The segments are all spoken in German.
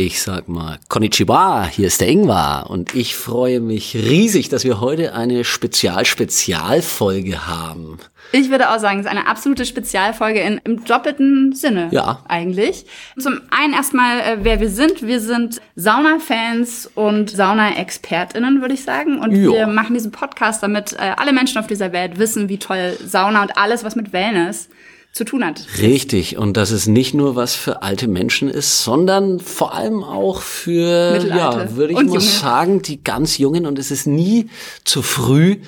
Ich sag mal, Konnichiwa, hier ist der Ingvar und ich freue mich riesig, dass wir heute eine Spezial-Spezialfolge haben. Ich würde auch sagen, es ist eine absolute Spezialfolge in, im doppelten Sinne. Ja. Eigentlich. Zum einen erstmal, äh, wer wir sind. Wir sind Sauna-Fans und Sauna-ExpertInnen, würde ich sagen. Und Ja. wir machen diesen Podcast, damit äh, alle Menschen auf dieser Welt wissen, wie toll Sauna und alles, was mit Wellness zu tun hat. Richtig, und dass es nicht nur was für alte Menschen ist, sondern vor allem auch für, ja, würde ich mal Junge. sagen, die ganz Jungen. Und es ist nie zu früh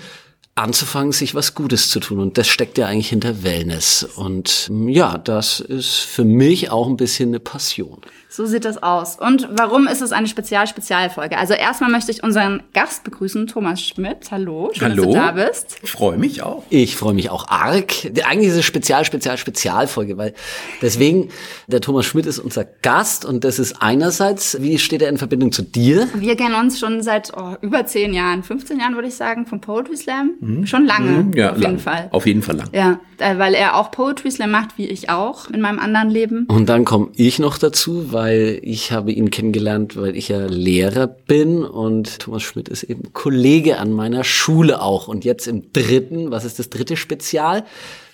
anzufangen, sich was Gutes zu tun. Und das steckt ja eigentlich hinter Wellness. Und ja, das ist für mich auch ein bisschen eine Passion. So sieht das aus. Und warum ist es eine Spezial-Spezialfolge? Also erstmal möchte ich unseren Gast begrüßen, Thomas Schmidt. Hallo, schön, Hallo. dass du da bist. Freue mich auch. Ich freue mich auch arg. Eigentlich ist es Spezial, Spezial, Spezialfolge, weil deswegen, der Thomas Schmidt ist unser Gast und das ist einerseits, wie steht er in Verbindung zu dir? Wir kennen uns schon seit oh, über 10 Jahren, 15 Jahren würde ich sagen, vom Poetry Slam. Schon lange, Mhm. Ja, auf lang. jeden Fall. Auf jeden Fall lang. Ja, äh, weil er auch Poetry Slam macht, wie ich auch in meinem anderen Leben. Und dann komme ich noch dazu, weil ich habe ihn kennengelernt, weil ich ja Lehrer bin und Thomas Schmidt ist eben Kollege an meiner Schule auch. Und jetzt im dritten, was ist das dritte Spezial?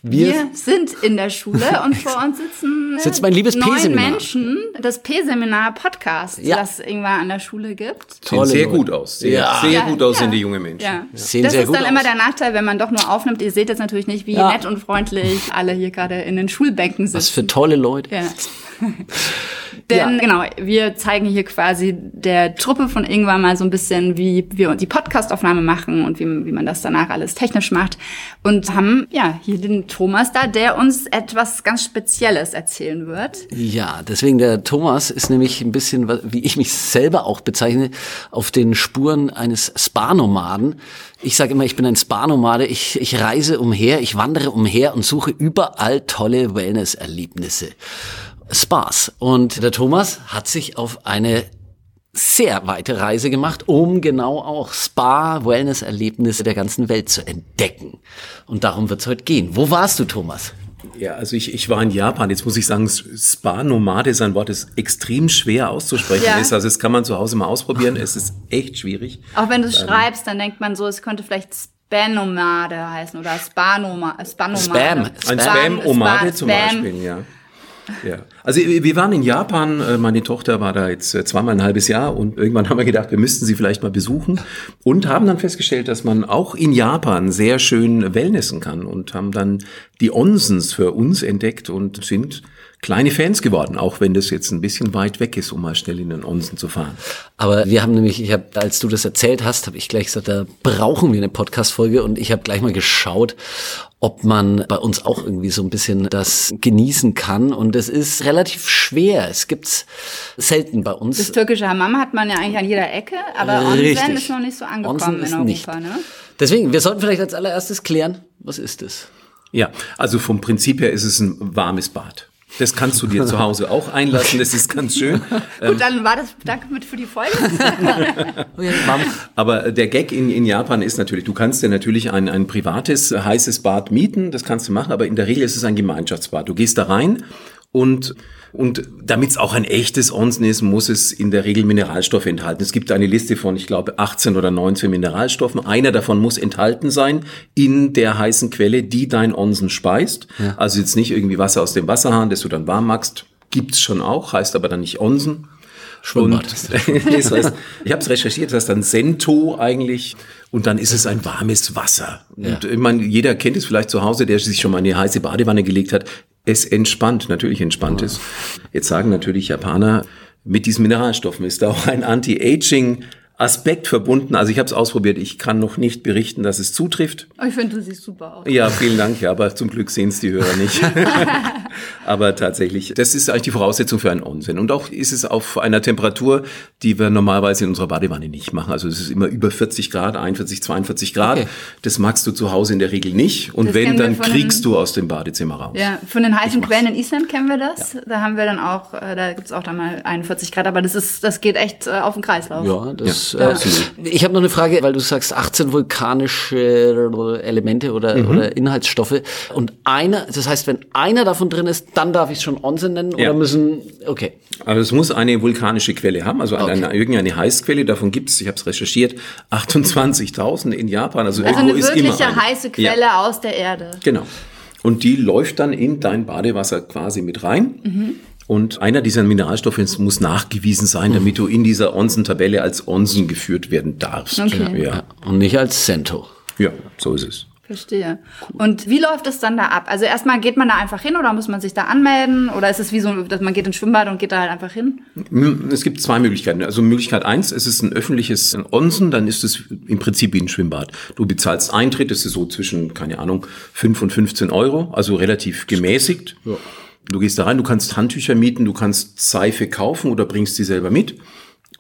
Wir sind in der Schule und vor uns sitzen äh, Sitzt mein liebes neun. Menschen, das P-Seminar Podcast, Ja. das irgendwann an der Schule gibt. Tolle sehr Leute. gut aus. Sehr, Ja. sehr gut aussehende ja. junge Menschen. Ja. Sehen das sehr ist gut dann immer aus. der Nachteil, wenn man doch nur aufnimmt. Ihr seht jetzt natürlich nicht, wie Ja. nett und freundlich alle hier gerade in den Schulbänken sitzen. Was für tolle Leute. Ja. Denn Ja. genau, wir zeigen hier quasi der Truppe von Ingwer mal so ein bisschen, wie wir die Podcastaufnahme machen und wie, wie man das danach alles technisch macht. Und haben ja hier den Thomas da, der uns etwas ganz Spezielles erzählen wird. Ja, deswegen der Thomas ist nämlich ein bisschen, wie ich mich selber auch bezeichne, auf den Spuren eines Spa-Nomaden. Ich sage immer, ich bin ein Spa-Nomade. Ich, ich reise umher, ich wandere umher und suche überall tolle Wellness-Erlebnisse. Spas. Und der Thomas hat sich auf eine sehr weite Reise gemacht, um genau auch Spa-Wellness-Erlebnisse der ganzen Welt zu entdecken. Und darum wird es heute gehen. Wo warst du, Thomas? Ja, also ich, ich war in Japan. Jetzt muss ich sagen, Spa-Nomade ist ein Wort, das extrem schwer auszusprechen Ja. ist. Also das kann man zu Hause mal ausprobieren. Es ist echt schwierig. Auch wenn du es schreibst, dann denkt man so, es könnte vielleicht Spanomade heißen oder Spanoma, Spanomade. Spam. Ein Spam. Spam-Omade zum Spam. Beispiel, ja. Ja. Also wir waren in Japan, äh, meine Tochter war da jetzt äh, zweimal ein halbes Jahr und irgendwann haben wir gedacht, wir müssten sie vielleicht mal besuchen und haben dann festgestellt, dass man auch in Japan sehr schön wellnessen kann und haben dann die Onsens für uns entdeckt und sind kleine Fans geworden, auch wenn das jetzt ein bisschen weit weg ist, um mal schnell in den Onsen zu fahren. Aber wir haben nämlich, ich habe, als du das erzählt hast, habe ich gleich gesagt, da brauchen wir eine Podcast-Folge und ich habe gleich mal geschaut, ob man bei uns auch irgendwie so ein bisschen das genießen kann. Und es ist relativ schwer. Es gibt's selten bei Das uns. türkische Hammam hat man ja eigentlich an jeder Ecke, aber Onsen Richtig. ist noch nicht so angekommen Onsen in Europa, nicht. ne? Deswegen, wir sollten vielleicht als allererstes klären, was ist es? Ja, also vom Prinzip her ist es ein warmes Bad. Das kannst du dir zu Hause auch einlassen, das ist ganz schön. Gut, dann war das, danke mit für die Folge. Aber der Gag in, in Japan ist natürlich, du kannst dir natürlich ein, ein privates, heißes Bad mieten, das kannst du machen, aber in der Regel ist es ein Gemeinschaftsbad. Du gehst da rein und, und damit es auch ein echtes Onsen ist, muss es in der Regel Mineralstoffe enthalten. Es gibt eine Liste von, ich glaube, 18 oder 19 Mineralstoffen. Einer davon muss enthalten sein in der heißen Quelle, die dein Onsen speist. Also jetzt nicht irgendwie Wasser aus dem Wasserhahn, das du dann warm machst. Gibt's schon auch, heißt aber dann nicht Onsen. Schwimmbad. Und das heißt, ich habe es recherchiert, das heißt dann Sento eigentlich und dann ist es ein warmes Wasser. Und ich meine, jeder kennt es vielleicht zu Hause, der sich schon mal in eine heiße Badewanne gelegt hat. Es entspannt, natürlich entspannt es. Jetzt sagen natürlich Japaner, mit diesen Mineralstoffen ist da auch ein Anti-Aging Aspekt verbunden. Also ich habe es ausprobiert, ich kann noch nicht berichten, dass es zutrifft. Ich finde, du siehst super aus. Ja, vielen Dank, ja, aber zum Glück sehen es die Hörer nicht. Aber tatsächlich, das ist eigentlich die Voraussetzung für einen Onsen. Und auch ist es auf einer Temperatur, die wir normalerweise in unserer Badewanne nicht machen. Also es ist immer über 40 Grad, 41, 42 Grad. Okay. Das magst du zu Hause in der Regel nicht. Und Das wenn, dann kriegst du aus dem Badezimmer raus. Ja, von den heißen. Quellen in Island kennen wir das. Da haben wir dann auch, äh, da gibt's auch dann mal 41 Grad, aber das ist, das geht echt äh, auf den Kreislauf. Ja, das. Ja, äh, absolut. ich habe noch eine Frage, weil du sagst 18 vulkanische Elemente oder, Mhm. oder Inhaltsstoffe und einer, das heißt, wenn einer davon drin ist, dann darf ich es schon Onsen nennen Ja. oder müssen, okay. Aber es muss eine vulkanische Quelle haben, also eine, eine, irgendeine Heißquelle. Davon gibt es, ich habe es recherchiert, 28.000 in Japan. Also, Also irgendwo eine ist immer wirkliche eine. heiße Quelle Ja, aus der Erde. genau. Und die läuft dann in dein Badewasser quasi mit rein. Mhm. Und einer dieser Mineralstoffe muss nachgewiesen sein, damit du in dieser Onsen-Tabelle als Onsen geführt werden darfst. Okay. Ja. Und nicht als Cento. ja, so ist es. Verstehe. Und wie läuft es dann da ab? Also erstmal geht man da einfach hin oder muss man sich da anmelden? Oder ist es wie so, dass man geht ins Schwimmbad und geht da halt einfach hin? Es gibt zwei Möglichkeiten. Also Möglichkeit eins, es ist ein öffentliches Onsen, dann ist es im Prinzip wie ein Schwimmbad. Du bezahlst Eintritt, das ist so zwischen, keine Ahnung, 5 und 15 Euro, also relativ gemäßigt. Du gehst da rein, du kannst Handtücher mieten, du kannst Seife kaufen oder bringst sie selber mit.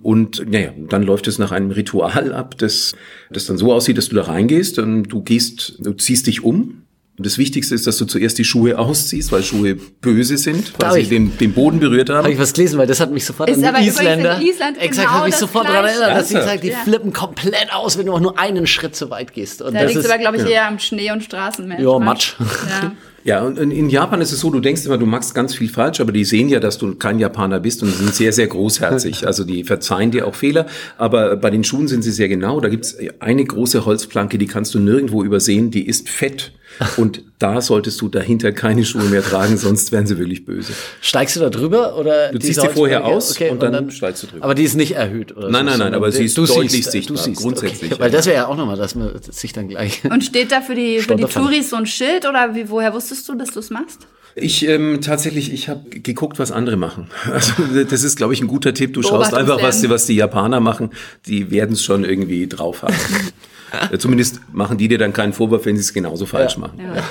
Und naja, dann läuft es nach einem Ritual ab, das, das dann so aussieht, dass du da reingehst und du gehst, du ziehst dich um. Und das Wichtigste ist, dass du zuerst die Schuhe ausziehst, weil Schuhe böse sind, weil Darf sie ich? den, den Boden berührt haben. Habe ich was gelesen, weil das hat mich sofort Ist an die Isländer. Island exakt, genau hat mich das sofort daran erinnert, dass sie sagen, die Ja. flippen komplett aus, wenn du auch nur einen Schritt zu weit gehst. Und Da das liegt ist, aber, glaube ich, eher am Schnee und Straßenmensch. Ja, Matsch. Ja. Ja, und in in Japan ist es so, du denkst immer, du machst ganz viel falsch, aber die sehen ja, dass du kein Japaner bist und sind sehr, sehr großherzig. Also die verzeihen dir auch Fehler, aber bei den Schuhen sind sie sehr genau. Da gibt's eine große Holzplanke, die kannst du nirgendwo übersehen, die ist fett. Und da solltest du dahinter keine Schuhe mehr tragen, sonst wären sie wirklich böse. Steigst du da drüber oder Du ziehst sie vorher aus und dann steigst du drüber. Aber die ist nicht erhöht oder Nein, so, nein, nein, aber sie ist du deutlich siehst, sichtbar, Du siehst, grundsätzlich, Okay. Weil das wäre ja auch nochmal, dass man sich dann gleich. Und steht da für die, für die. Touris so ein Schild oder wie, woher wusstest du, dass du es machst? Ich ähm, tatsächlich, ich habe geguckt, was andere machen. Also das ist, glaube ich, ein guter Tipp. Du schaust einfach, was die, was die Japaner machen. Die werden es schon irgendwie drauf haben. Äh, Zumindest machen die dir dann keinen Vorwurf, wenn sie es genauso falsch machen. Ja.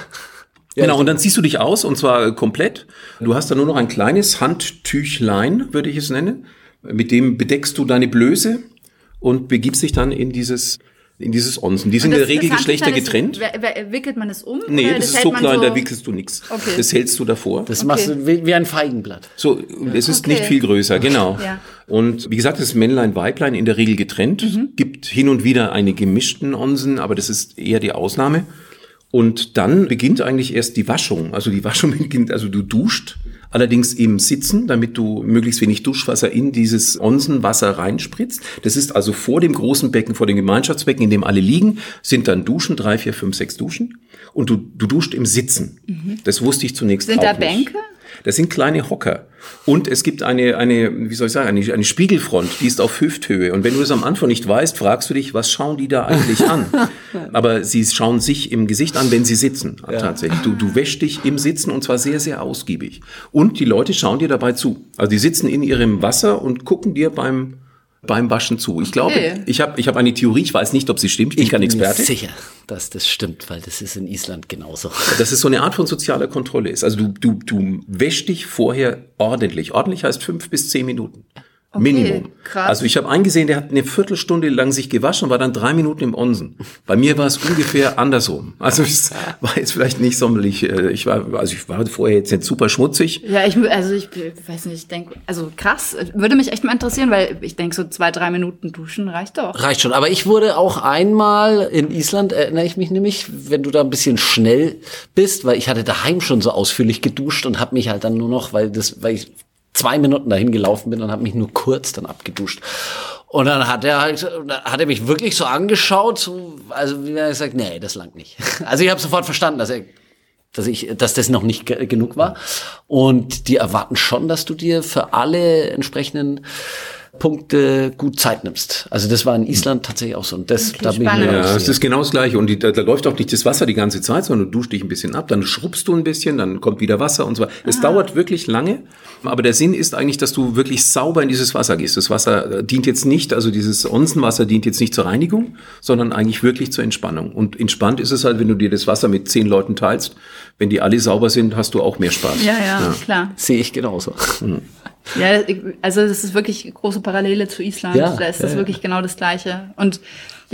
Genau, und dann ziehst du dich aus und zwar komplett. Du hast dann nur noch ein kleines Handtüchlein, würde ich es nennen. Mit dem bedeckst du deine Blöße und begibst dich dann in dieses, in dieses Onsen. Die sind in der Regel Geschlechter getrennt. Das, wickelt man es um? Nee, oder das ist so klein, da wickelst du nichts. Okay. Das hältst du davor. Das machst du wie, wie ein Feigenblatt. So, es ist Okay. nicht viel größer, genau. Ja. Und wie gesagt, das ist Männlein, Weiblein in der Regel getrennt. Mhm. Gibt hin und wieder eine gemischten Onsen, aber das ist eher die Ausnahme. Und dann beginnt eigentlich erst die Waschung. Also die Waschung beginnt, also du duscht, allerdings im Sitzen, damit du möglichst wenig Duschwasser in dieses Onsenwasser reinspritzt. Das ist also vor dem großen Becken, vor dem Gemeinschaftsbecken, in dem alle liegen, sind dann Duschen, drei, vier, fünf, sechs Duschen. Und du, du duscht im Sitzen. Das wusste ich zunächst Mhm. Sind auch da nicht. Das sind kleine Hocker. Und es gibt eine, eine, wie soll ich sagen, eine, eine Spiegelfront, die ist auf Hüfthöhe. Und wenn du das am Anfang nicht weißt, fragst du dich, was schauen die da eigentlich an? Aber sie schauen sich im Gesicht an, wenn sie sitzen. Tatsächlich. Du, du wäschst dich im Sitzen und zwar sehr, sehr ausgiebig. Und die Leute schauen dir dabei zu. Also die sitzen in ihrem Wasser und gucken dir beim, beim Waschen zu. Ich glaube, Okay. ich habe ich hab eine Theorie, ich weiß nicht, ob sie stimmt, ich bin kein bin mir Experte. sicher, dass das stimmt, weil das ist in Island genauso. dass es so eine Art von sozialer Kontrolle ist. Also du, du, du wäschst dich vorher ordentlich. Ordentlich heißt fünf bis zehn Minuten. Minimum. krass. Also ich habe eingesehen, der hat eine Viertelstunde lang sich gewaschen und war dann drei Minuten im Onsen. Bei mir war es ungefähr andersrum. Also es war jetzt vielleicht nicht sonderlich, äh, ich war, also ich war vorher jetzt nicht super schmutzig. Ja, ich, also ich weiß nicht, ich denke, also krass, würde mich echt mal interessieren, weil ich denke, so zwei, drei Minuten duschen reicht doch. Reicht schon. Aber ich wurde auch einmal in Island, erinnere ich mich nämlich, wenn du da ein bisschen schnell bist, weil ich hatte daheim schon so ausführlich geduscht und habe mich halt dann nur noch, weil das, weil ich zwei Minuten dahin gelaufen bin und habe mich nur kurz dann abgeduscht. Und dann hat er halt, hat er mich wirklich so angeschaut, so, also wie er gesagt, nee, das langt nicht. Also ich habe sofort verstanden, dass er dass ich, dass das noch nicht ge genug war. Und die erwarten schon, dass du dir für alle entsprechenden Punkte gut Zeit nimmst. Also das war in Island tatsächlich auch so. Und das, Okay, da bin ich Ja, es ist genau das Gleiche. Und die, da, da läuft auch nicht das Wasser die ganze Zeit, sondern du duschst dich ein bisschen ab, dann schrubbst du ein bisschen, dann kommt wieder Wasser und so weiter. Es dauert wirklich lange, aber der Sinn ist eigentlich, dass du wirklich sauber in dieses Wasser gehst. Das Wasser äh, dient jetzt nicht, also dieses Onsenwasser dient jetzt nicht zur Reinigung, sondern eigentlich wirklich zur Entspannung. Und entspannt ist es halt, wenn du dir das Wasser mit zehn Leuten teilst. Wenn die alle sauber sind, hast du auch mehr Spaß. Ja, ja, klar. Sehe ich genauso. Ja, also das ist wirklich große Parallele zu Island. Ja, da ist das ja. wirklich genau das Gleiche. Und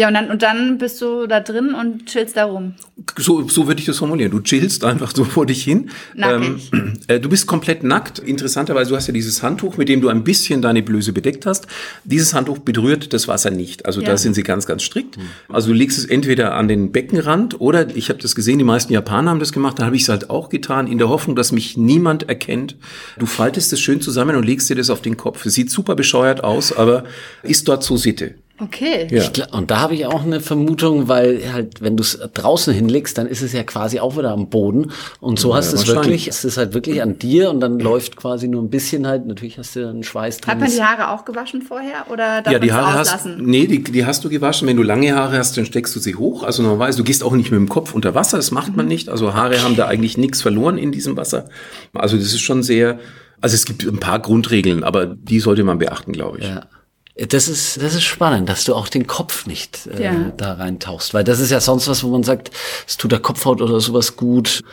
ja, und dann, und dann bist du da drin und chillst da rum. So, so würde ich das formulieren. Du chillst einfach so vor dich hin. Nackig. Ähm, äh, du bist komplett nackt. Interessanterweise, du hast ja dieses Handtuch, mit dem du ein bisschen deine Blöße bedeckt hast. Dieses Handtuch berührt das Wasser nicht. Also Ja. da sind sie ganz, ganz strikt. Also du legst es entweder an den Beckenrand oder ich habe das gesehen, die meisten Japaner haben das gemacht, da habe ich es halt auch getan, in der Hoffnung, dass mich niemand erkennt. Du faltest es schön zusammen und legst dir das auf den Kopf. Es sieht super bescheuert aus, aber ist dort so Sitte. Okay. Ja. Ich gla- Und da habe ich auch eine Vermutung, weil halt, wenn du es draußen hinlegst, dann ist es ja quasi auch wieder am Boden. Und so hast du es wirklich, es ist halt wirklich an dir und dann läuft quasi nur ein bisschen halt, natürlich hast du einen Schweiß drin. Hat man die Haare auch gewaschen vorher oder darf Ja, die Haare hast, nee, die, die hast du gewaschen. Wenn du lange Haare hast, dann steckst du sie hoch. Also normalerweise, du gehst auch nicht mit dem Kopf unter Wasser, das macht man nicht. Also Haare haben da eigentlich nichts verloren in diesem Wasser. Also das ist schon sehr, also es gibt ein paar Grundregeln, aber die sollte man beachten, glaube ich. Ja. Das ist, das ist spannend, dass du auch den Kopf nicht äh, Ja. da reintauchst, weil das ist ja sonst was, wo man sagt, es tut der Kopfhaut oder sowas gut.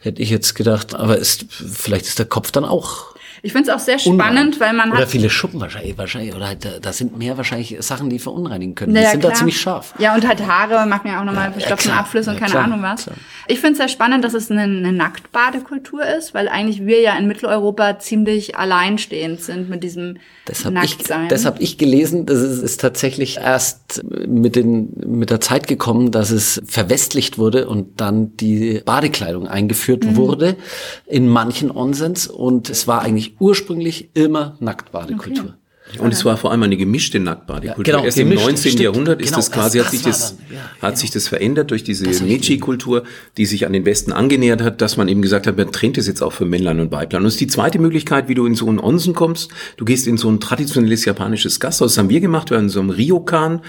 Hätte ich jetzt gedacht, aber ist, vielleicht ist der Kopf dann auch Ich finde es auch sehr unrein. spannend, weil man Oder hat. viele Schuppen wahrscheinlich, wahrscheinlich, oder halt, da, da sind mehr wahrscheinlich Sachen, die verunreinigen können. Naja, die sind da klar. ziemlich scharf. Ja, und halt Haare machen ja auch nochmal Ja, verstopfen klar. Abflüsse und Ja, keine klar, Ahnung was. klar. Ich finde es sehr spannend, dass es eine, eine Nacktbadekultur ist, weil eigentlich wir ja in Mitteleuropa ziemlich alleinstehend sind mit diesem Das habe ich, Nacktsein. das hab ich gelesen. Das ist, ist tatsächlich erst mit, den, mit der Zeit gekommen, dass es verwestlicht wurde und dann die Badekleidung eingeführt Mhm. wurde in manchen Onsens. Und es war eigentlich ursprünglich immer Nacktbadekultur. Und es war vor allem eine gemischte Nacktbadekultur. Ja, genau, Erst im gemischt, 19. stimmt. Jahrhundert ist Genau, das quasi, das- hat, sich das dann, ja, hat genau. sich das verändert durch diese Meiji-Kultur, die sich an den Westen angenähert hat, dass man eben gesagt hat, man trennt es jetzt auch für Männlein und Weiblein. Und das ist die zweite Möglichkeit, wie du in so einen Onsen kommst. Du gehst in so ein traditionelles japanisches Gasthaus. Das haben wir gemacht, wir waren in so einem Ryokan.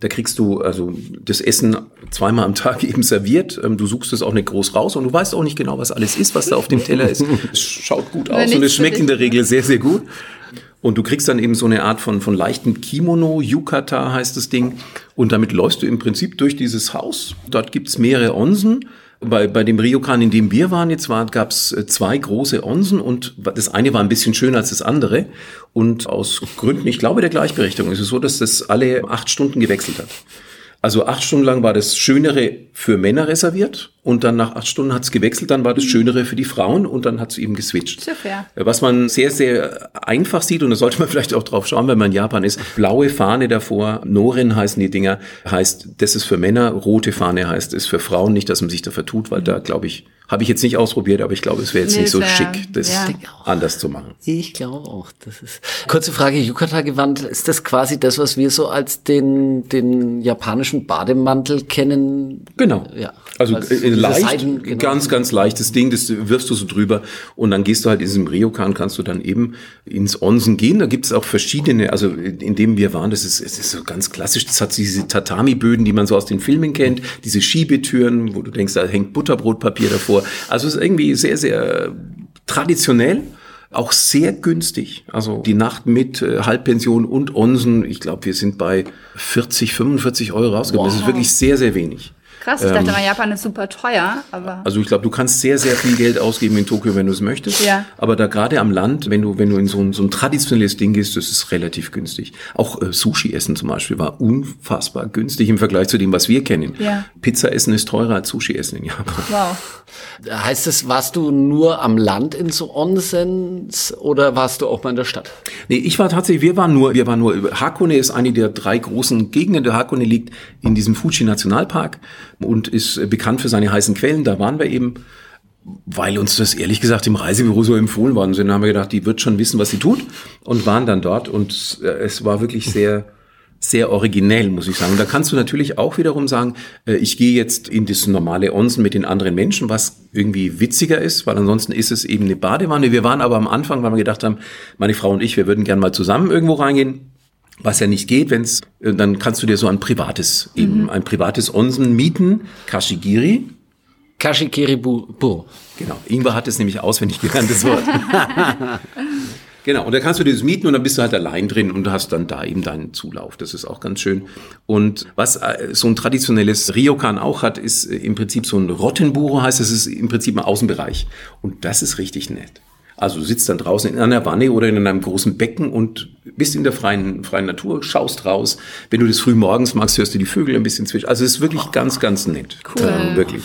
Da kriegst du also das Essen zweimal am Tag eben serviert. Ähm, Du suchst es auch nicht groß raus und du weißt auch nicht genau, was alles ist, was da auf dem Teller ist. Es schaut gut aus und es schmeckt in der Regel sehr, sehr gut. Und du kriegst dann eben so eine Art von, von leichten Kimono, Yukata heißt das Ding. Und damit läufst du im Prinzip durch dieses Haus. Dort gibt's mehrere Onsen. Bei, bei dem Ryokan, in dem wir waren jetzt, war, gab's äh, zwei große Onsen und das eine war ein bisschen schöner als das andere. Und aus Gründen, ich glaube, der Gleichberechtigung ist es so, dass das alle acht Stunden gewechselt hat. Also acht Stunden lang war das Schönere für Männer reserviert und dann nach acht Stunden hat's gewechselt, dann war das Schönere für die Frauen und dann hat's eben geswitcht. Sehr fair. Was man sehr, sehr einfach sieht, und da sollte man vielleicht auch drauf schauen, wenn man in Japan ist, blaue Fahne davor, Norin heißen die Dinger, heißt, das ist für Männer, rote Fahne heißt, ist für Frauen, nicht, dass man sich da vertut, weil da, glaube ich, habe ich jetzt nicht ausprobiert, aber ich glaube, es wäre jetzt Nee, nicht so schick, das ja. anders zu machen. Ich glaube auch. Das ist kurze Frage, Yukata-Gewand, ist das quasi das, was wir so als den, den japanischen Bademantel kennen? Genau. Ja. Also Was- äh, leicht, Seiden, genau. ganz, ganz leichtes Ding, das wirfst du so drüber und dann gehst du halt in diesem Ryokan, kannst du dann eben ins Onsen gehen. Da gibt es auch verschiedene, also in dem wir waren, das ist, es ist so ganz klassisch, das hat diese Tatami-Böden, die man so aus den Filmen kennt, diese Schiebetüren, wo du denkst, da hängt Butterbrotpapier davor. Also es ist irgendwie sehr, sehr traditionell. Auch sehr günstig. Also die Nacht mit äh, Halbpension und Onsen, ich glaube, wir sind bei 40, 45 Euro rausgekommen. Das ist wirklich sehr, sehr wenig. Krass, ich dachte mal, Japan ist super teuer, aber Also ich glaube, du kannst sehr, sehr viel Geld ausgeben in Tokio, wenn du es möchtest. Ja. Aber da gerade am Land, wenn du, wenn du in so ein, so ein traditionelles Ding gehst, das ist relativ günstig. Auch äh, Sushi essen zum Beispiel war unfassbar günstig im Vergleich zu dem, was wir kennen. Ja. Pizza essen ist teurer als Sushi essen in Japan. wow. Heißt es, warst du nur am Land in so Onsens oder warst du auch mal in der Stadt? Nee, ich war tatsächlich, wir waren nur, wir waren nur, Hakone ist eine der drei großen Gegenden. Der Hakone liegt in diesem Fuji Nationalpark und ist äh, bekannt für seine heißen Quellen. Da waren wir eben, weil uns das ehrlich gesagt im Reisebüro so empfohlen worden sind, haben wir gedacht, die wird schon wissen, was sie tut und waren dann dort und äh, es war wirklich sehr, sehr originell, muss ich sagen. Da kannst du natürlich auch wiederum sagen, äh, ich gehe jetzt in das normale Onsen mit den anderen Menschen, was irgendwie witziger ist, weil ansonsten ist es eben eine Badewanne. Wir waren aber am Anfang, weil wir gedacht haben, meine Frau und ich, wir würden gern mal zusammen irgendwo reingehen. Was ja nicht geht, wenn's, äh, dann kannst du dir so ein privates, eben ein privates Onsen mieten, Kashigiri. Kashikiribu. Genau, Ingwer hat es nämlich auswendig gelernt, das Wort. genau, und da kannst du dir das mieten und dann bist du halt allein drin und hast dann da eben deinen Zulauf. Das ist auch ganz schön. Und was äh, so ein traditionelles Ryokan auch hat, ist äh, im Prinzip so ein Rottenburo, heißt es ist im Prinzip ein Außenbereich. Und das ist richtig nett. Also du sitzt dann draußen in einer Wanne oder in einem großen Becken und bist in der freien, freien Natur, schaust raus. Wenn du das früh morgens magst, hörst du die Vögel ein bisschen zwischen. Also es ist wirklich ganz, ganz nett. Cool. Wirklich.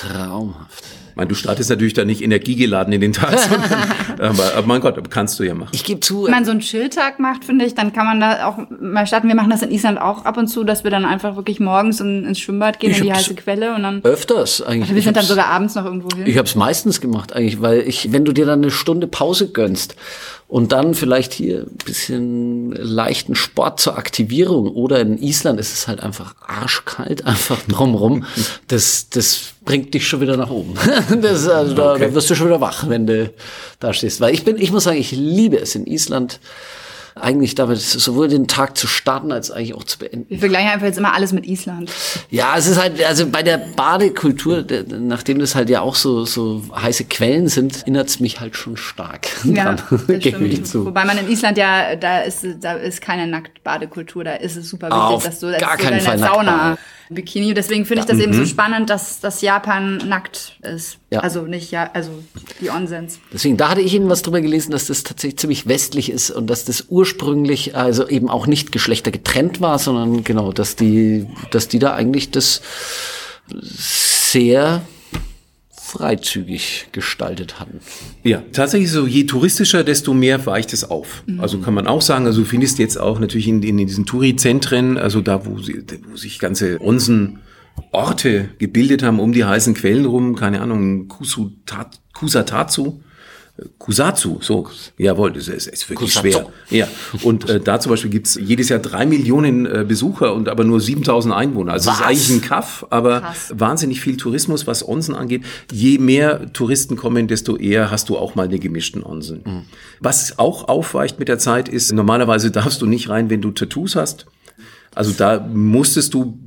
Traumhaft. Ich meine, du startest natürlich da nicht energiegeladen in den Tag, sondern, aber, aber mein Gott, kannst du ja machen. Ich gebe zu, Wenn man so einen Chilltag macht, finde ich, dann kann man da auch mal starten. Wir machen das in Island auch ab und zu, dass wir dann einfach wirklich morgens in, ins Schwimmbad gehen, Ich in die heiße Quelle und dann. öfters eigentlich. Wir Ich sind dann sogar abends noch irgendwo hin. Ich habe es meistens gemacht eigentlich, weil ich, wenn du dir dann eine Stunde Pause gönnst und dann vielleicht hier ein bisschen leichten Sport zur Aktivierung oder in Island ist es halt einfach arschkalt, einfach drumrum. Das, das bringt dich schon wieder nach oben. Das, also da, Okay. da wirst du schon wieder wach, wenn du da stehst. Weil ich bin, ich muss sagen, ich liebe es in Island eigentlich damit sowohl den Tag zu starten als eigentlich auch zu beenden. Wir vergleichen einfach jetzt immer alles mit Island. Ja, es ist halt, also bei der Badekultur, der, nachdem das halt ja auch so, so heiße Quellen sind, erinnert es mich halt schon stark Ja, das stimmt. zu. Wobei man in Island ja, da ist, da ist keine Nacktbadekultur, da ist es super wichtig, Auf dass du, dass gar du deine Fall Sauna Nacktbad. Bikini. Deswegen finde ich das eben so spannend, dass, dass Japan nackt ist. Ja. Also nicht, ja, also die Onsens. Deswegen, da hatte ich eben was drüber gelesen, dass das tatsächlich ziemlich westlich ist und dass das ursprünglich also eben auch nicht geschlechtergetrennt war, sondern genau, dass die, dass die da eigentlich das sehr freizügig gestaltet hatten. Ja, tatsächlich so, je touristischer, desto mehr weicht es auf. Also kann man auch sagen, also du findest jetzt auch natürlich in, in diesen Touri-Zentren, also da, wo, sie, wo sich ganze Onsen Orte gebildet haben um die heißen Quellen rum, keine Ahnung, Kusutat, Kusatatsu, Kusatsu, so, jawohl, das ist, ist wirklich Kusatsu. schwer. Ja, und äh, da zum Beispiel gibt's jedes Jahr drei Millionen äh, Besucher und aber nur 7000 Einwohner. Also es ist eigentlich ein Kaff, aber Krass. wahnsinnig viel Tourismus, was Onsen angeht. Je mehr Touristen kommen, desto eher hast du auch mal eine gemischten Onsen. Mhm. Was auch aufweicht mit der Zeit ist, normalerweise darfst du nicht rein, wenn du Tattoos hast. Also da musstest du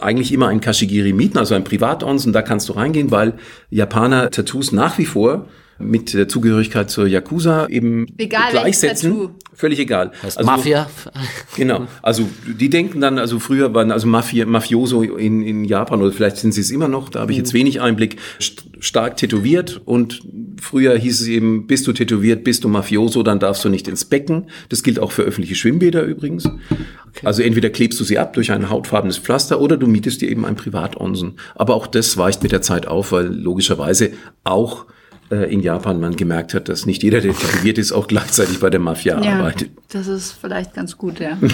eigentlich immer ein Kashigiri mieten, also ein Privatonsen, da kannst du reingehen, weil Japaner Tattoos nach wie vor mit der Zugehörigkeit zur Yakuza eben Egal gleichsetzen. Völlig egal. Heißt Also- Mafia. Genau. Also die denken dann, also früher waren also Mafia, Mafioso in, in Japan oder vielleicht sind sie es immer noch, da habe ich jetzt wenig Einblick, st stark tätowiert und früher hieß es eben, bist du tätowiert, bist du Mafioso, dann darfst du nicht ins Becken. Das gilt auch für öffentliche Schwimmbäder übrigens. Also entweder klebst du sie ab durch ein hautfarbenes Pflaster oder du mietest dir eben ein Privatonsen. Aber auch das weicht mit der Zeit auf, weil logischerweise auch in Japan man gemerkt hat, dass nicht jeder, der tätowiert ist, auch gleichzeitig bei der Mafia Ja, arbeitet. das ist vielleicht ganz gut, ja.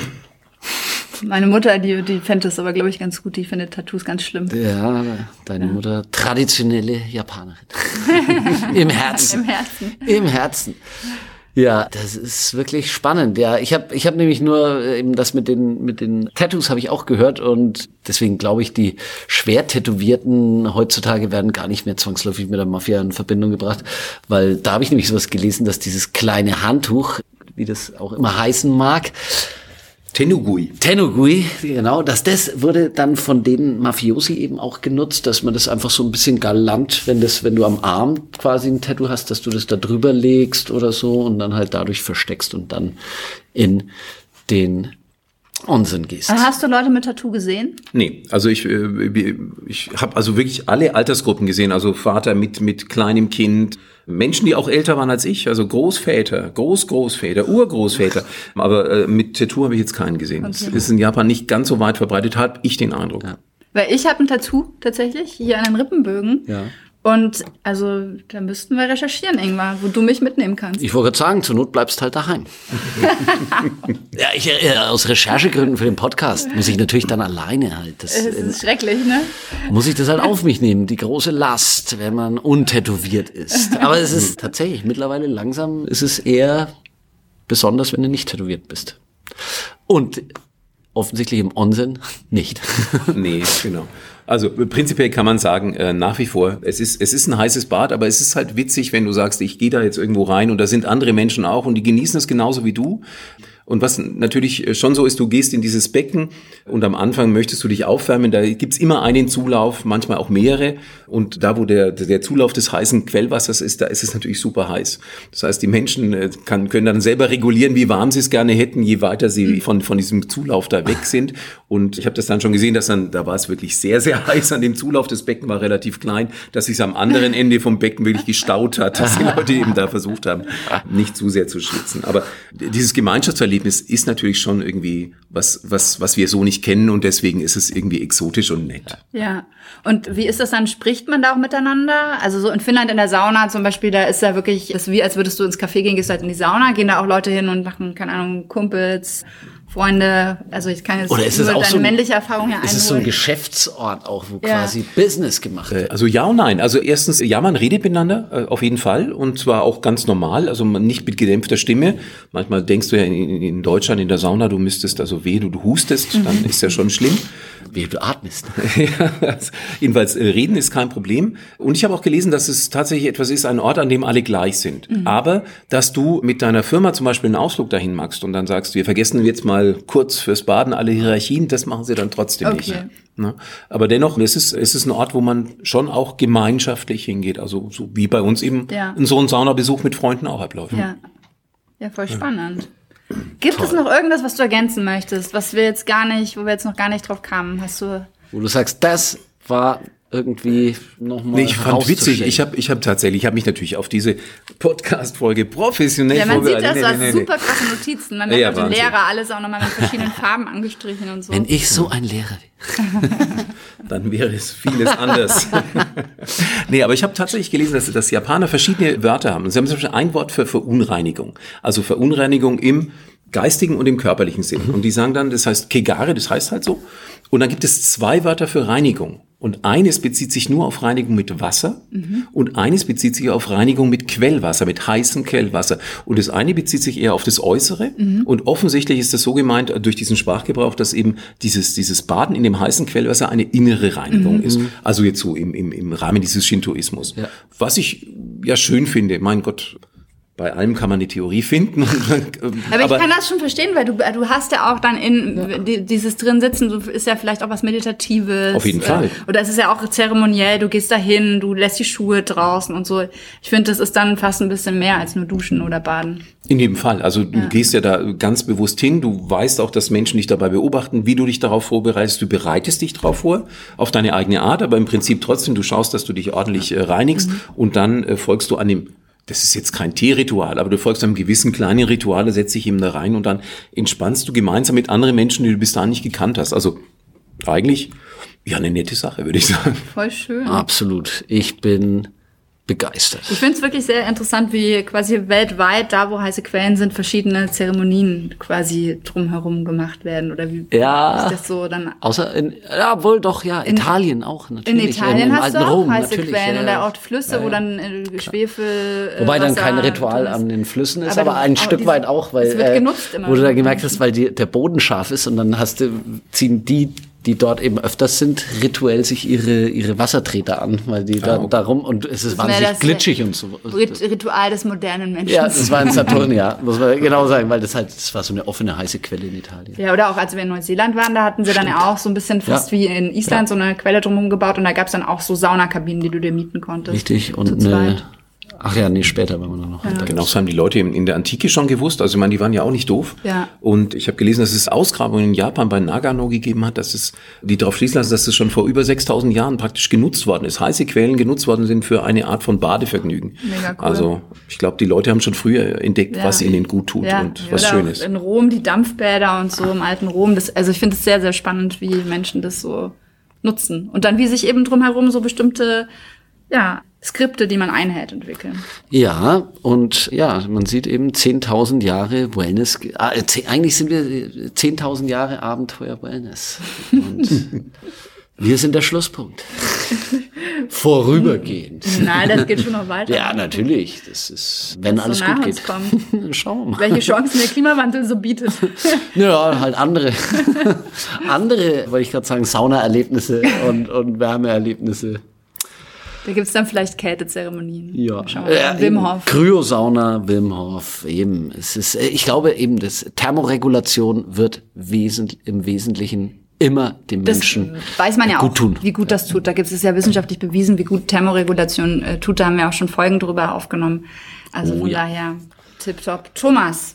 Meine Mutter, die, die fände das aber, glaube ich, ganz gut. Die findet Tattoos ganz schlimm. Ja, deine Mutter, traditionelle Japanerin. Im Herzen. Im Herzen. Im Herzen. Ja, das ist wirklich spannend. Ja, ich habe ich hab nämlich nur äh, eben das mit den mit den Tattoos habe ich auch gehört und deswegen glaube ich, die schwer tätowierten heutzutage werden gar nicht mehr zwangsläufig mit der Mafia in Verbindung gebracht, weil da habe ich nämlich sowas gelesen, dass dieses kleine Handtuch, wie das auch immer heißen mag, Tenugui. Tenugui, genau, dass das wurde dann von den Mafiosi eben auch genutzt, dass man das einfach so ein bisschen galant, wenn das, wenn du am Arm quasi ein Tattoo hast, dass du das da drüber legst oder so und dann halt dadurch versteckst und dann in den Unsinn gehst. Hast du Leute mit Tattoo gesehen? Nee, also ich, äh, ich habe also wirklich alle Altersgruppen gesehen, also Vater mit, mit kleinem Kind, Menschen, die auch älter waren als ich, also Großväter, Großgroßväter, Urgroßväter, aber äh, mit Tattoo habe ich jetzt keinen gesehen. Das ist in Japan nicht ganz so weit verbreitet, habe ich den Eindruck. Weil ich habe ein Tattoo tatsächlich hier an den Rippenbögen. Ja. Und also da müssten wir recherchieren irgendwann, wo du mich mitnehmen kannst. Ich wollte gerade sagen, zur Not bleibst halt daheim. ja, ich, äh, aus Recherchegründen für den Podcast muss ich natürlich dann alleine halt. Das, Es ist schrecklich, ne? muss ich das halt auf mich nehmen, die große Last, wenn man untätowiert ist. Aber es ist tatsächlich, mittlerweile langsam ist es eher besonders, wenn du nicht tätowiert bist. Und offensichtlich im Onsen nicht. Nee, genau. Also prinzipiell kann man sagen, äh, nach wie vor, es ist, es ist ein heißes Bad, aber es ist halt witzig, wenn du sagst, ich gehe da jetzt irgendwo rein und da sind andere Menschen auch und die genießen es genauso wie du. Und was natürlich schon so ist, du gehst in dieses Becken und am Anfang möchtest du dich aufwärmen. Da gibt's immer einen Zulauf, manchmal auch mehrere. Und da, wo der, der Zulauf des heißen Quellwassers ist, da ist es natürlich super heiß. Das heißt, die Menschen äh, kann, können dann selber regulieren, wie warm sie es gerne hätten, je weiter sie mhm. von, von diesem Zulauf da weg sind. Und ich habe das dann schon gesehen, dass dann, da war es wirklich sehr, sehr heiß an dem Zulauf. Das Becken war relativ klein, dass sich am anderen Ende vom Becken wirklich gestaut hat, dass die Leute eben da versucht haben, nicht zu sehr zu schwitzen. Aber dieses Gemeinschaftserlebnis ist natürlich schon irgendwie was, was, was wir so nicht kennen und deswegen ist es irgendwie exotisch und nett. Ja. Und wie ist das dann? Spricht man da auch miteinander? Also so in Finnland in der Sauna zum Beispiel, da ist ja wirklich, das ist wie als würdest du ins Café gehen, gehst halt in die Sauna, gehen da auch Leute hin und machen, keine Ahnung, Kumpels, Freunde, also ich kann jetzt Oder ist es auch so ein, männliche Erfahrung hier Ist es so ein Geschäftsort auch, wo ja. quasi Business gemacht wird? Äh, also ja und nein. Also erstens, ja, man redet miteinander, äh, auf jeden Fall. Und zwar auch ganz normal, also nicht mit gedämpfter Stimme. Manchmal denkst du ja in, in Deutschland in der Sauna, du müsstest, also weh, du, du hustest, mhm. dann ist ja schon schlimm. Wie du atmest. ja, also jedenfalls, äh, reden ist kein Problem. Und ich habe auch gelesen, dass es tatsächlich etwas ist, ein Ort, an dem alle gleich sind. Mhm. Aber, dass du mit deiner Firma zum Beispiel einen Ausflug dahin machst und dann sagst, wir vergessen jetzt mal kurz fürs Baden alle Hierarchien, das machen sie dann trotzdem okay. nicht. Ne? Aber dennoch, es ist, es ist ein Ort, wo man schon auch gemeinschaftlich hingeht. Also so wie bei uns eben ja. in so einem Saunabesuch mit Freunden auch abläuft. Ja, ja voll spannend. Gibt Toll. es noch irgendwas, was du ergänzen möchtest, was wir jetzt gar nicht, wo wir jetzt noch gar nicht drauf kamen? Hast du? Wo du sagst, das war irgendwie nochmal. Nee, ich fand witzig. Ich habe ich hab tatsächlich, ich habe mich natürlich auf diese Podcast-Folge professionell ja, man sieht das, hast nee, nee, super krasse Notizen. Man merkt ja, auch den Lehrer alles auch nochmal mit verschiedenen Farben angestrichen und so. Wenn ich so ein Lehrer wäre. Dann wäre es vieles anders. nee, aber ich habe tatsächlich gelesen, dass, dass Japaner verschiedene Wörter haben. Sie haben zum Beispiel ein Wort für Verunreinigung. Also Verunreinigung im geistigen und im körperlichen Sinn. Mhm. Und die sagen dann, das heißt Kegare, das heißt halt so. Und dann gibt es zwei Wörter für Reinigung. Und eines bezieht sich nur auf Reinigung mit Wasser mhm. und eines bezieht sich auf Reinigung mit Quellwasser, mit heißem Quellwasser. Und das eine bezieht sich eher auf das Äußere. Mhm. Und offensichtlich ist das so gemeint durch diesen Sprachgebrauch, dass eben dieses, dieses Baden in dem heißen Quellwasser eine innere Reinigung mhm. ist. Also jetzt so im, im, im Rahmen dieses Shintoismus. Ja. Was ich ja schön finde, mein Gott, bei allem kann man die Theorie finden. aber, aber, ich kann das schon verstehen, weil du, du hast ja auch dann in ja. dieses drin sitzen, so ist ja vielleicht auch was Meditatives. Auf jeden äh, Fall. Oder es ist ja auch zeremoniell, du gehst dahin, du lässt die Schuhe draußen und so. Ich finde, das ist dann fast ein bisschen mehr als nur duschen oder baden. In jedem Fall. Also du ja. gehst ja da ganz bewusst hin, du weißt auch, dass Menschen dich dabei beobachten, wie du dich darauf vorbereitest. Du bereitest dich darauf vor, auf deine eigene Art, aber im Prinzip trotzdem, du schaust, dass du dich ordentlich äh, reinigst mhm. und dann äh, folgst du an dem das ist jetzt kein Teeritual, aber du folgst einem gewissen kleinen Ritual, setzt dich eben da rein und dann entspannst du gemeinsam mit anderen Menschen, die du bis dahin nicht gekannt hast. Also eigentlich ja eine nette Sache, würde ich sagen. Voll schön. Absolut. Ich bin begeistert. Ich finde es wirklich sehr interessant, wie quasi weltweit, da wo heiße Quellen sind, verschiedene Zeremonien quasi drumherum gemacht werden. Oder wie ja, ist das so dann? Außer in, ja, wohl doch, ja, in, Italien auch natürlich. In Italien ähm, hast du auch Rom, heiße Quellen ja, da auch Flüsse, ja, wo dann äh, Schwefel. Äh, Wobei dann kein Ritual an den Flüssen ist, aber, aber ein Stück weit auch, weil äh, wo du da gemerkt hast, weil die, der Boden scharf ist und dann hast du, ziehen die die dort eben öfters sind, rituell sich ihre, ihre Wassertreter an, weil die da, oh. darum und es ist wahnsinnig glitschig und so. Ritual des modernen Menschen. Ja, das war in Saturn, ja, muss man genau sagen, weil das halt, das war so eine offene, heiße Quelle in Italien. Ja, oder auch als wir in Neuseeland waren, da hatten sie Stimmt. dann ja auch so ein bisschen fast ja. wie in Island ja. so eine Quelle drumherum gebaut und da gab es dann auch so Saunakabinen, die du dir mieten konntest. Richtig, und eine, Ach ja, nee, später wenn wir noch. Ja. Genau, das haben die Leute in der Antike schon gewusst. Also ich meine, die waren ja auch nicht doof. Ja. Und ich habe gelesen, dass es Ausgrabungen in Japan bei Nagano gegeben hat, dass es, die darauf schließen lassen, dass es schon vor über 6000 Jahren praktisch genutzt worden ist. Heiße Quellen genutzt worden sind für eine Art von Badevergnügen. Mega cool. Also ich glaube, die Leute haben schon früher entdeckt, ja. was ihnen gut tut ja. und was schön ist. In Rom die Dampfbäder und so im alten Rom. Das, also ich finde es sehr, sehr spannend, wie Menschen das so nutzen. Und dann wie sich eben drumherum so bestimmte ja, Skripte, die man einhält, entwickeln. Ja, und ja, man sieht eben 10.000 Jahre Wellness. Äh, eigentlich sind wir 10.000 Jahre Abenteuer Wellness. Und wir sind der Schlusspunkt. Vorübergehend. Nein, das geht schon noch weiter. Ja, natürlich. Das ist, wenn das alles so gut geht. Schauen wir mal. Welche Chancen der Klimawandel so bietet. ja, halt andere. andere, wollte ich gerade sagen, Saunaerlebnisse und, und Wärmeerlebnisse. Da gibt's dann vielleicht Kältezeremonien. Ja, Schauen wir mal. äh, Wim eben, Hof. Kryosauna, Wim Hof, eben. Es ist, äh, ich glaube eben, das Thermoregulation wird wesentlich, im Wesentlichen immer dem Das Menschen weiß man ja gut auch, tun. wie gut das tut. Da gibt es ja wissenschaftlich bewiesen, wie gut Thermoregulation äh, tut. Da haben wir auch schon Folgen drüber aufgenommen. Also Oh von ja. daher, tipptopp. Thomas,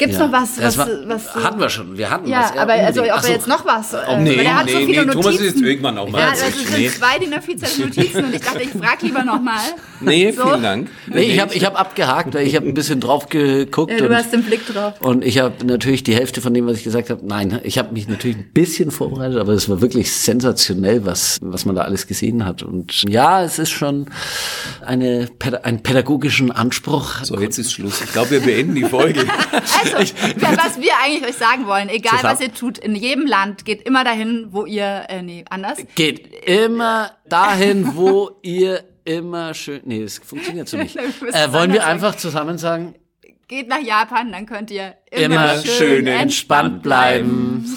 gibt's Ja, noch was, was, war, was hatten wir schon. Wir hatten Ja, was. aber also, ob. Ach er so. jetzt noch was. Äh, nee, weil er hat so nee, viele nee, Notizen. Thomas ist jetzt irgendwann auch mal Ja, dazwischen. das sind Nee. zwei DIN A4 Notizen und ich dachte, ich frage lieber nochmal. Nee, So. vielen Dank. Nee, ich habe ich hab abgehakt, weil ich habe ein bisschen drauf geguckt. Ja, du und, hast den Blick drauf. und ich habe natürlich die Hälfte von dem, was ich gesagt habe, nein, ich habe mich natürlich ein bisschen vorbereitet, aber es war wirklich sensationell, was, was man da alles gesehen hat. Und ja, es ist schon eine, einen pädagogischen Anspruch. So, jetzt ist Schluss. Ich glaube, wir beenden die Folge. Also, was wir eigentlich euch sagen wollen, egal Zusammen- was ihr tut, in jedem Land geht immer dahin, wo ihr, äh, nee, anders. Geht immer dahin, wo ihr immer schön. Nee, das funktioniert so nicht. Äh, wollen wir einfach zusammen sagen, Geht nach Japan, dann könnt ihr immer, immer schön, schön entspannt entspannt bleiben.